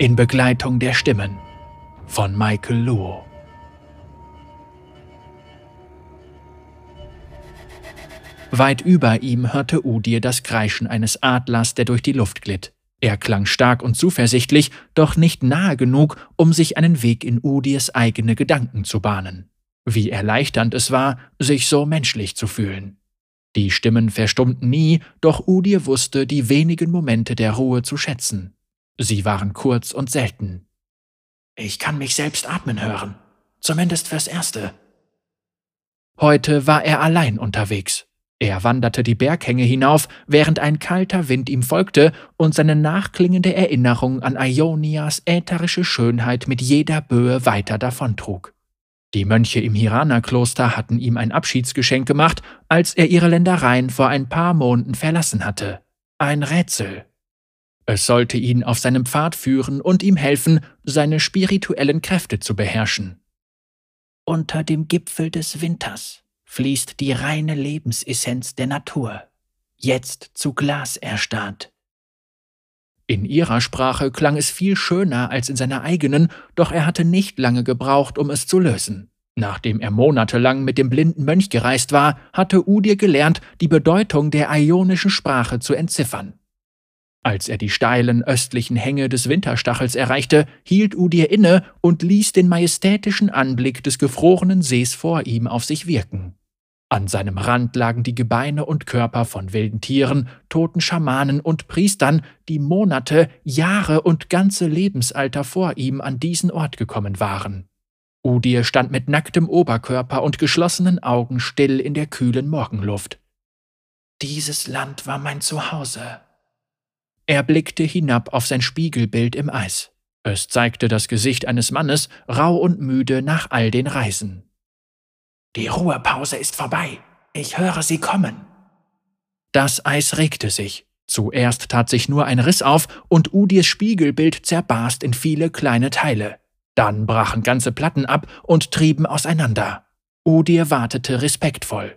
in Begleitung der Stimmen von Michael Luo. Weit über ihm hörte Udir das Kreischen eines Adlers, der durch die Luft glitt. Er klang stark und zuversichtlich, doch nicht nahe genug, um sich einen Weg in Udirs eigene Gedanken zu bahnen. Wie erleichternd es war, sich so menschlich zu fühlen. Die Stimmen verstummten nie, doch Udir wusste die wenigen Momente der Ruhe zu schätzen. Sie waren kurz und selten. Ich kann mich selbst atmen hören, zumindest fürs Erste. Heute war er allein unterwegs. Er wanderte die Berghänge hinauf, während ein kalter Wind ihm folgte und seine nachklingende Erinnerung an Ionias ätherische Schönheit mit jeder Böe weiter davontrug. Die Mönche im Hirana-Kloster hatten ihm ein Abschiedsgeschenk gemacht, als er ihre Ländereien vor ein paar Monaten verlassen hatte. Ein Rätsel. Es sollte ihn auf seinem Pfad führen und ihm helfen, seine spirituellen Kräfte zu beherrschen. Unter dem Gipfel des Winters fließt die reine Lebensessenz der Natur, jetzt zu Glas erstarrt. In ihrer Sprache klang es viel schöner als in seiner eigenen, doch er hatte nicht lange gebraucht, um es zu lösen. Nachdem er monatelang mit dem blinden Mönch gereist war, hatte Udir gelernt, die Bedeutung der ionischen Sprache zu entziffern. Als er die steilen östlichen Hänge des Winterstachels erreichte, hielt Udir inne und ließ den majestätischen Anblick des gefrorenen Sees vor ihm auf sich wirken. An seinem Rand lagen die Gebeine und Körper von wilden Tieren, toten Schamanen und Priestern, die Monate, Jahre und ganze Lebensalter vor ihm an diesen Ort gekommen waren. Udir stand mit nacktem Oberkörper und geschlossenen Augen still in der kühlen Morgenluft. Dieses Land war mein Zuhause. Er blickte hinab auf sein Spiegelbild im Eis. Es zeigte das Gesicht eines Mannes, rau und müde nach all den Reisen. Die Ruhepause ist vorbei. Ich höre sie kommen. Das Eis regte sich. Zuerst tat sich nur ein Riss auf und Udirs Spiegelbild zerbarst in viele kleine Teile. Dann brachen ganze Platten ab und trieben auseinander. Udir wartete respektvoll.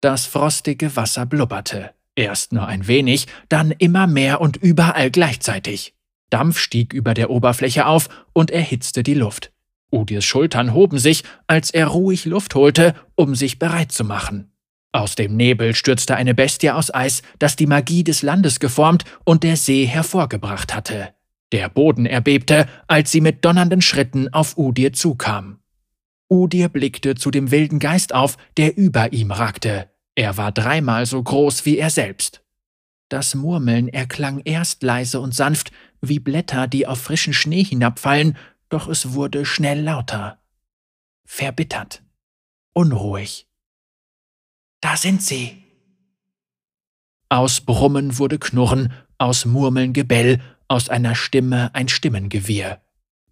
Das frostige Wasser blubberte. Erst nur ein wenig, dann immer mehr und überall gleichzeitig. Dampf stieg über der Oberfläche auf und erhitzte die Luft. Udirs Schultern hoben sich, als er ruhig Luft holte, um sich bereit zu machen. Aus dem Nebel stürzte eine Bestie aus Eis, das die Magie des Landes geformt und der See hervorgebracht hatte. Der Boden erbebte, als sie mit donnernden Schritten auf Udir zukam. Udir blickte zu dem wilden Geist auf, der über ihm ragte. Er war dreimal so groß wie er selbst. Das Murmeln erklang erst leise und sanft, wie Blätter, die auf frischen Schnee hinabfallen, doch es wurde schnell lauter. Verbittert. Unruhig. Da sind sie. Aus Brummen wurde Knurren, aus Murmeln Gebell, aus einer Stimme ein Stimmengewirr.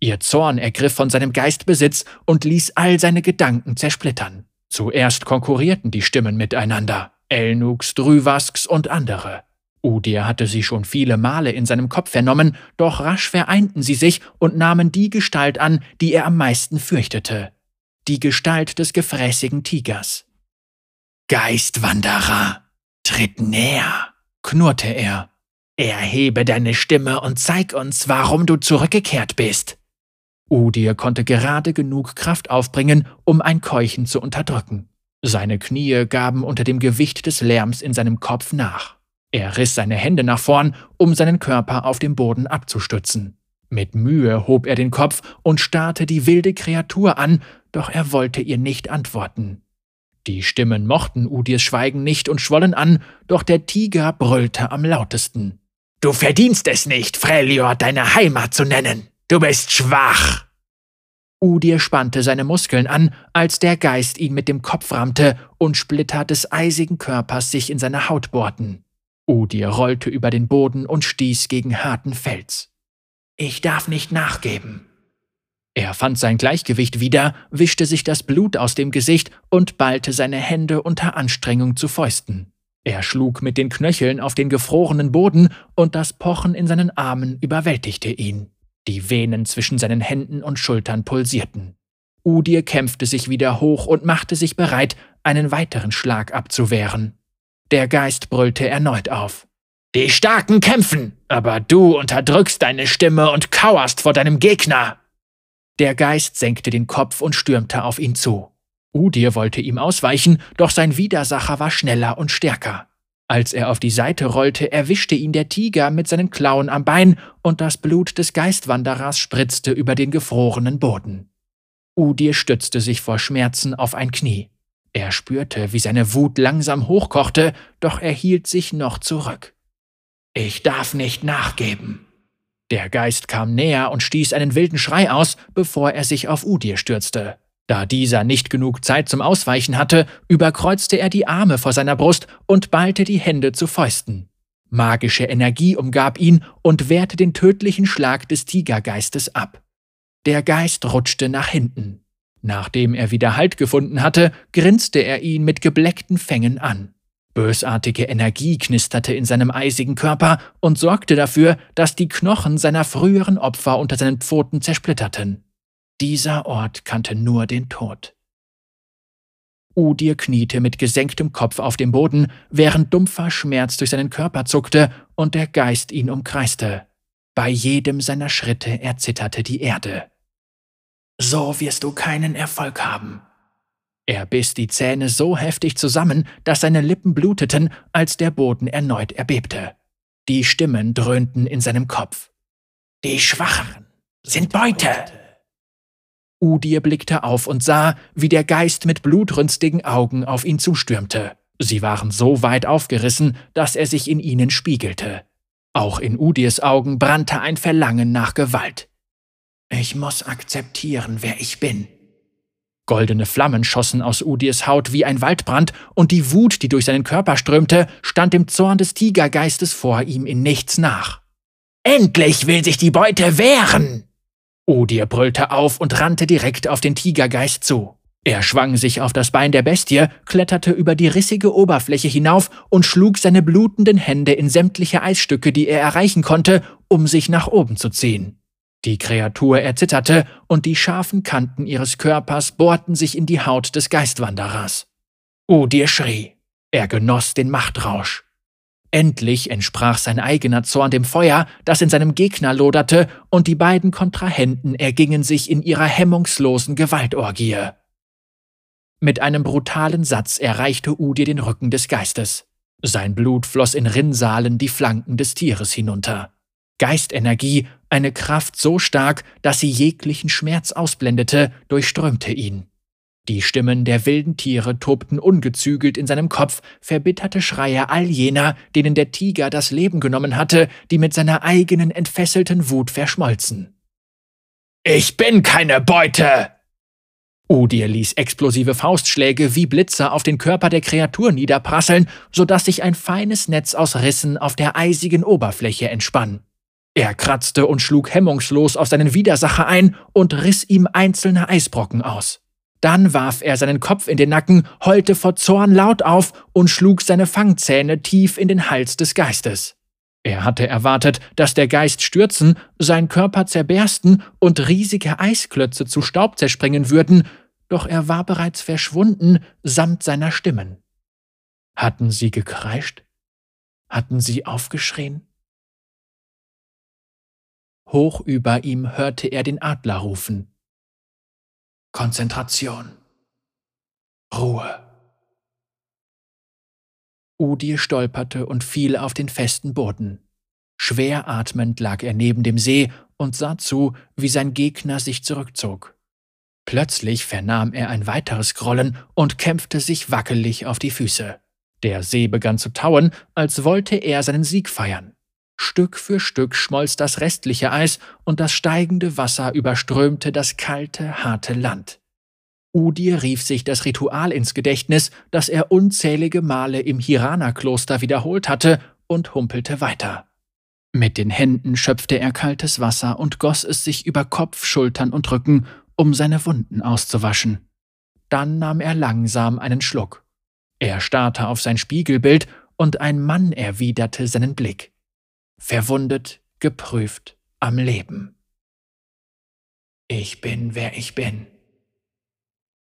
Ihr Zorn ergriff von seinem Geist Besitz und ließ all seine Gedanken zersplittern. Zuerst konkurrierten die Stimmen miteinander, Elnuks, Drüwasks und andere. Udir hatte sie schon viele Male in seinem Kopf vernommen, doch rasch vereinten sie sich und nahmen die Gestalt an, die er am meisten fürchtete. Die Gestalt des gefräßigen Tigers. Geistwanderer, tritt näher, knurrte er. Erhebe deine Stimme und zeig uns, warum du zurückgekehrt bist. Udir konnte gerade genug Kraft aufbringen, um ein Keuchen zu unterdrücken. Seine Knie gaben unter dem Gewicht des Lärms in seinem Kopf nach. Er riss seine Hände nach vorn, um seinen Körper auf dem Boden abzustützen. Mit Mühe hob er den Kopf und starrte die wilde Kreatur an, doch er wollte ihr nicht antworten. Die Stimmen mochten Udirs Schweigen nicht und schwollen an, doch der Tiger brüllte am lautesten. Du verdienst es nicht, Freljord deine Heimat zu nennen. Du bist schwach. Udir spannte seine Muskeln an, als der Geist ihn mit dem Kopf rammte und Splitter des eisigen Körpers sich in seine Haut bohrten. Udir rollte über den Boden und stieß gegen harten Fels. Ich darf nicht nachgeben. Er fand sein Gleichgewicht wieder, wischte sich das Blut aus dem Gesicht und ballte seine Hände unter Anstrengung zu Fäusten. Er schlug mit den Knöcheln auf den gefrorenen Boden und das Pochen in seinen Armen überwältigte ihn. Die Venen zwischen seinen Händen und Schultern pulsierten. Udir kämpfte sich wieder hoch und machte sich bereit, einen weiteren Schlag abzuwehren. Der Geist brüllte erneut auf. Die Starken kämpfen, aber du unterdrückst deine Stimme und kauerst vor deinem Gegner. Der Geist senkte den Kopf und stürmte auf ihn zu. Udir wollte ihm ausweichen, doch sein Widersacher war schneller und stärker. Als er auf die Seite rollte, erwischte ihn der Tiger mit seinen Klauen am Bein und das Blut des Geistwanderers spritzte über den gefrorenen Boden. Udir stützte sich vor Schmerzen auf ein Knie. Er spürte, wie seine Wut langsam hochkochte, doch er hielt sich noch zurück. Ich darf nicht nachgeben. Der Geist kam näher und stieß einen wilden Schrei aus, bevor er sich auf Udir stürzte. Da dieser nicht genug Zeit zum Ausweichen hatte, überkreuzte er die Arme vor seiner Brust und ballte die Hände zu Fäusten. Magische Energie umgab ihn und wehrte den tödlichen Schlag des Tigergeistes ab. Der Geist rutschte nach hinten. Nachdem er wieder Halt gefunden hatte, grinste er ihn mit gebleckten Fängen an. Bösartige Energie knisterte in seinem eisigen Körper und sorgte dafür, dass die Knochen seiner früheren Opfer unter seinen Pfoten zersplitterten. Dieser Ort kannte nur den Tod. Udir kniete mit gesenktem Kopf auf dem Boden, während dumpfer Schmerz durch seinen Körper zuckte und der Geist ihn umkreiste. Bei jedem seiner Schritte erzitterte die Erde. So wirst du keinen Erfolg haben. Er biss die Zähne so heftig zusammen, dass seine Lippen bluteten, als der Boden erneut erbebte. Die Stimmen dröhnten in seinem Kopf. Die Schwachen sind Beute. Udir blickte auf und sah, wie der Geist mit blutrünstigen Augen auf ihn zustürmte. Sie waren so weit aufgerissen, dass er sich in ihnen spiegelte. Auch in Udirs Augen brannte ein Verlangen nach Gewalt. Ich muss akzeptieren, wer ich bin. Goldene Flammen schossen aus Udirs Haut wie ein Waldbrand, und die Wut, die durch seinen Körper strömte, stand dem Zorn des Tigergeistes vor ihm in nichts nach. Endlich will sich die Beute wehren! Odir brüllte auf und rannte direkt auf den Tigergeist zu. Er schwang sich auf das Bein der Bestie, kletterte über die rissige Oberfläche hinauf und schlug seine blutenden Hände in sämtliche Eisstücke, die er erreichen konnte, um sich nach oben zu ziehen. Die Kreatur erzitterte und die scharfen Kanten ihres Körpers bohrten sich in die Haut des Geistwanderers. Odir schrie. Er genoss den Machtrausch. Endlich entsprach sein eigener Zorn dem Feuer, das in seinem Gegner loderte, und die beiden Kontrahenten ergingen sich in ihrer hemmungslosen Gewaltorgie. Mit einem brutalen Satz erreichte Udir den Rücken des Geistes. Sein Blut floss in Rinnsalen die Flanken des Tieres hinunter. Geistenergie, eine Kraft so stark, dass sie jeglichen Schmerz ausblendete, durchströmte ihn. Die Stimmen der wilden Tiere tobten ungezügelt in seinem Kopf, verbitterte Schreie all jener, denen der Tiger das Leben genommen hatte, die mit seiner eigenen entfesselten Wut verschmolzen. Ich bin keine Beute! Udir ließ explosive Faustschläge wie Blitze auf den Körper der Kreatur niederprasseln, so dass sich ein feines Netz aus Rissen auf der eisigen Oberfläche entspann. Er kratzte und schlug hemmungslos auf seinen Widersacher ein und riss ihm einzelne Eisbrocken aus. Dann warf er seinen Kopf in den Nacken, heulte vor Zorn laut auf und schlug seine Fangzähne tief in den Hals des Geistes. Er hatte erwartet, dass der Geist stürzen, sein Körper zerbersten und riesige Eisklötze zu Staub zerspringen würden, doch er war bereits verschwunden samt seiner Stimmen. Hatten sie gekreischt? Hatten sie aufgeschrien? Hoch über ihm hörte er den Adler rufen. Konzentration. Ruhe. Udir stolperte und fiel auf den festen Boden. Schwer atmend lag er neben dem See und sah zu, wie sein Gegner sich zurückzog. Plötzlich vernahm er ein weiteres Grollen und kämpfte sich wackelig auf die Füße. Der See begann zu tauen, als wollte er seinen Sieg feiern. Stück für Stück schmolz das restliche Eis und das steigende Wasser überströmte das kalte, harte Land. Udir rief sich das Ritual ins Gedächtnis, das er unzählige Male im Hirana-Kloster wiederholt hatte, und humpelte weiter. Mit den Händen schöpfte er kaltes Wasser und goss es sich über Kopf, Schultern und Rücken, um seine Wunden auszuwaschen. Dann nahm er langsam einen Schluck. Er starrte auf sein Spiegelbild, und ein Mann erwiderte seinen Blick verwundet, geprüft, am Leben. Ich bin, wer ich bin.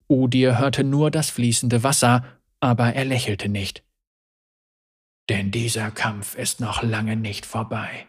Udir hörte nur das fließende Wasser, aber er lächelte nicht. Denn dieser Kampf ist noch lange nicht vorbei.